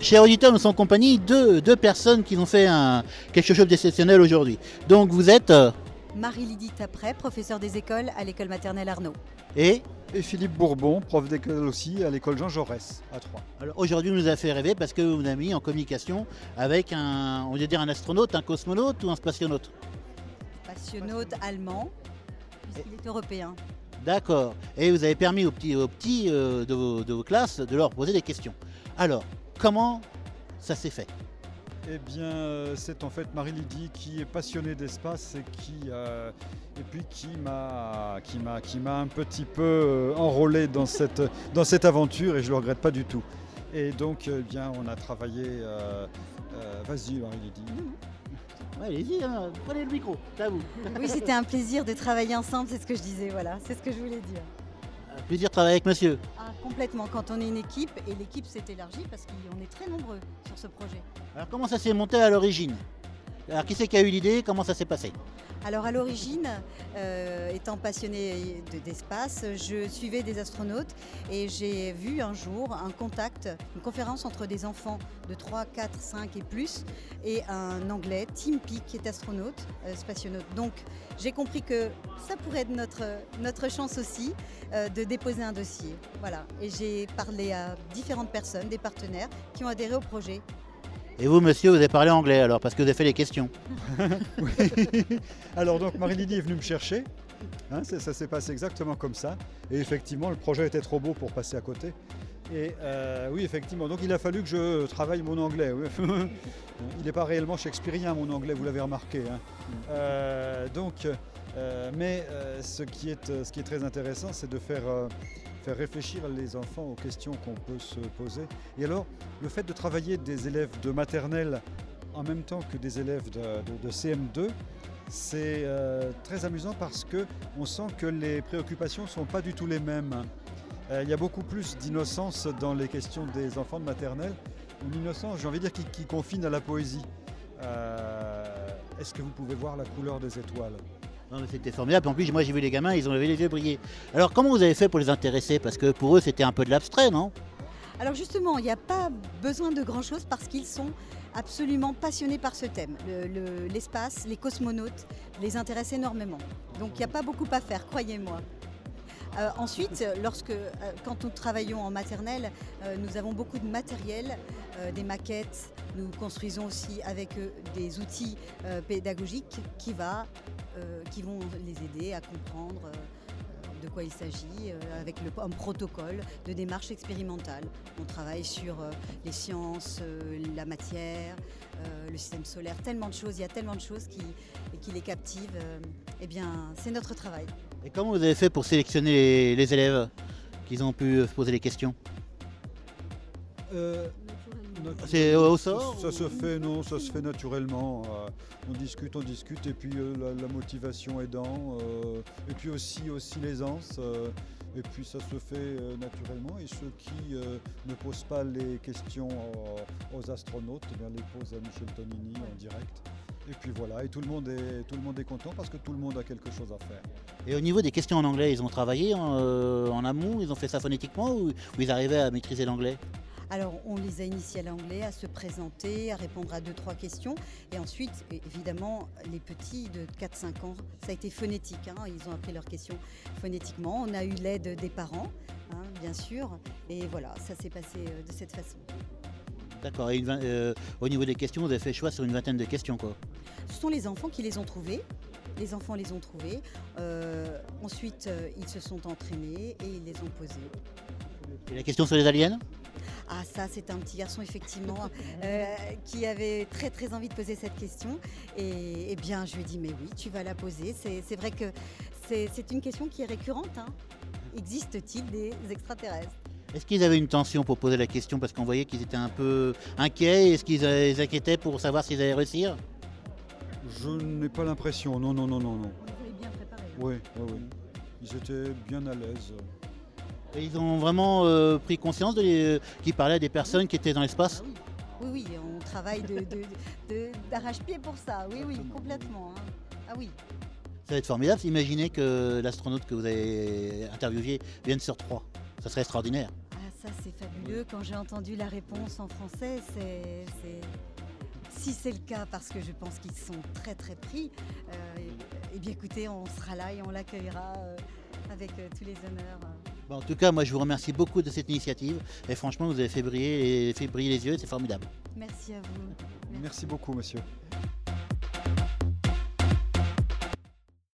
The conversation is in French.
Chers auditeurs, nous sommes en compagnie de deux personnes qui ont fait un, quelque chose d'exceptionnel aujourd'hui. Donc vous êtes euh, Marie-Lydie Tapré, professeure des écoles à l'école maternelle Arnaud. et Et Philippe Bourbon, prof d'école aussi à l'école Jean Jaurès à Troyes. alors aujourd'hui vous nous avez fait rêver parce que vous nous avez mis en communication avec un, on va dire un astronaute, un cosmonaute ou un spationaute? Passionnaute allemand, puisqu'il est européen. D'accord. Et vous avez permis aux petits, euh, de, vos, classes de leur poser des questions. Alors, comment ça s'est fait? Eh bien, euh, c'est en fait Marie-Lydie qui est passionnée d'espace et qui, euh, et puis qui m'a, qui m'a, qui m'a un petit peu enrôlé dans cette, dans cette aventure et je le regrette pas du tout. Et donc, eh bien, on a travaillé. vas-y, Marie-Lydie. Ouais, Allez-y, hein, prenez le micro, c'est à vous. Oui, c'était un plaisir de travailler ensemble, c'est ce que je disais, voilà, c'est ce que je voulais dire. Un Plaisir de travailler avec monsieur. Ah, complètement, quand on est une équipe, et l'équipe s'est élargie parce qu'on est très nombreux sur ce projet. Alors comment ça s'est monté à l'origine? Alors qui c'est qui a eu l'idée? Comment ça s'est passé? Alors à l'origine, euh, étant passionnée de- d'espace, je suivais des astronautes et j'ai vu un jour un contact, une conférence entre des enfants de 3, 4, 5 et plus et un anglais, Tim Peake, qui est astronaute, euh, spationaute. Donc j'ai compris que ça pourrait être notre, notre chance aussi euh, de déposer un dossier. Voilà. Et j'ai parlé à différentes personnes, des partenaires, qui ont adhéré au projet. Et vous monsieur, vous avez parlé anglais alors parce que vous avez fait les questions. Alors donc Marie-Lydie est venue me chercher. Hein, ça s'est passé exactement comme ça. Et effectivement, le projet était trop beau pour passer à côté. Et euh, oui, effectivement. Donc il a fallu que je travaille mon anglais. oui. il n'est pas réellement shakespearien mon anglais, vous l'avez remarqué. hein. Euh, donc, euh, mais ce, qui est, très intéressant, c'est de faire, faire réfléchir les enfants aux questions qu'on peut se poser. Et alors, le fait de travailler des élèves de maternelle en même temps que des élèves de, de- de CM2, c'est euh, très amusant parce que on sent que les préoccupations ne sont pas du tout les mêmes. Euh, il y a beaucoup plus d'innocence dans les questions des enfants de maternelle, une innocence, j'ai envie de dire, qui, confine à la poésie. Euh, Est-ce que vous pouvez voir la couleur des étoiles? C'était formidable. En plus, moi j'ai vu les gamins, ils ont levé les yeux briller. Alors comment vous avez fait pour les intéresser? Parce que pour eux c'était un peu de l'abstrait, non? Alors justement, il n'y a pas besoin de grand-chose parce qu'ils sont absolument passionnés par ce thème. Le- le- L'espace, les cosmonautes les intéressent énormément. Donc il n'y a pas beaucoup à faire, croyez-moi. Euh, ensuite, lorsque, euh, quand nous travaillons en maternelle, euh, nous avons beaucoup de matériel, des maquettes. Nous construisons aussi avec eux des outils pédagogiques qui, va, qui vont les aider à comprendre euh, de quoi il s'agit euh, avec le, un protocole de démarche expérimentale. On travaille sur euh, les sciences, euh, la matière, euh, le système solaire, tellement de choses, il y a tellement de choses qui, qui les captivent. euh, eh bien, c'est notre travail. Et comment vous avez fait pour sélectionner les, les élèves qu'ils ont pu se poser les questions? Euh, C'est au sort Ça, se fait, non, ça se fait naturellement. euh, on discute, on discute, et puis euh, la, la motivation aidant, euh, et puis aussi, aussi l'aisance, euh, et puis ça se fait naturellement. Et ceux qui ne posent pas les questions aux astronautes, eh bien, les posent à Michel Tonini en direct. Et puis voilà, et tout le, monde est, tout le monde est content parce que tout le monde a quelque chose à faire. Et au niveau des questions en anglais, ils ont travaillé en, euh, en amont, ils ont fait ça phonétiquement ou, ou ils arrivaient à maîtriser l'anglais? Alors, on les a initiés à l'anglais, à se présenter, à répondre à deux, trois questions. Et ensuite, évidemment, les petits de 4-5 ans, ça a été phonétique. hein, Ils ont appris leurs questions phonétiquement. On a eu l'aide des parents, hein, bien sûr. Et voilà, ça s'est passé euh, de cette façon. D'accord, et une euh, au niveau des questions, vous avez fait choix sur une vingtaine de questions quoi. Ce sont les enfants qui les ont trouvés. Les enfants les ont trouvés. Euh, ensuite, euh, ils se sont entraînés et ils les ont posés. Et la question sur les aliens? Ah ça c'est un petit garçon effectivement euh, qui avait très très envie de poser cette question et, eh bien je lui ai dit mais oui tu vas la poser. C'est vrai que c'est une question qui est récurrente. hein. Existe-t-il des extraterrestres? Est-ce qu'ils avaient une tension pour poser la question parce qu'on voyait qu'ils étaient un peu inquiets Est-ce qu'ils ils s'inquiétaient pour savoir s'ils allaient réussir? Je n'ai pas l'impression, non, non, non, non, non. On les bien préparés. Oui, oui, oui. Ils étaient bien à l'aise. Et ils ont vraiment euh, pris conscience de les- qu'ils parlaient à des personnes qui étaient dans l'espace Oui, oui, on travaille de- de- de- d'arrache-pied pour ça. Oui, oui, complètement. hein. Ah oui. Ça va être formidable. Imaginez que l'astronaute que vous avez interviewé vienne sur Troyes. Ça serait extraordinaire. Ah, Ça, c'est fabuleux. Quand j'ai entendu la réponse en français, c'est. c'est- Si c'est le cas, parce que je pense qu'ils sont très très pris, euh, eh bien écoutez, on sera là et on l'accueillera euh, avec euh, tous les honneurs. Bon, en tout cas, moi, je vous remercie beaucoup de cette initiative. Et franchement, vous avez fait briller, fait briller les yeux, c'est formidable. Merci à vous. Merci beaucoup, monsieur.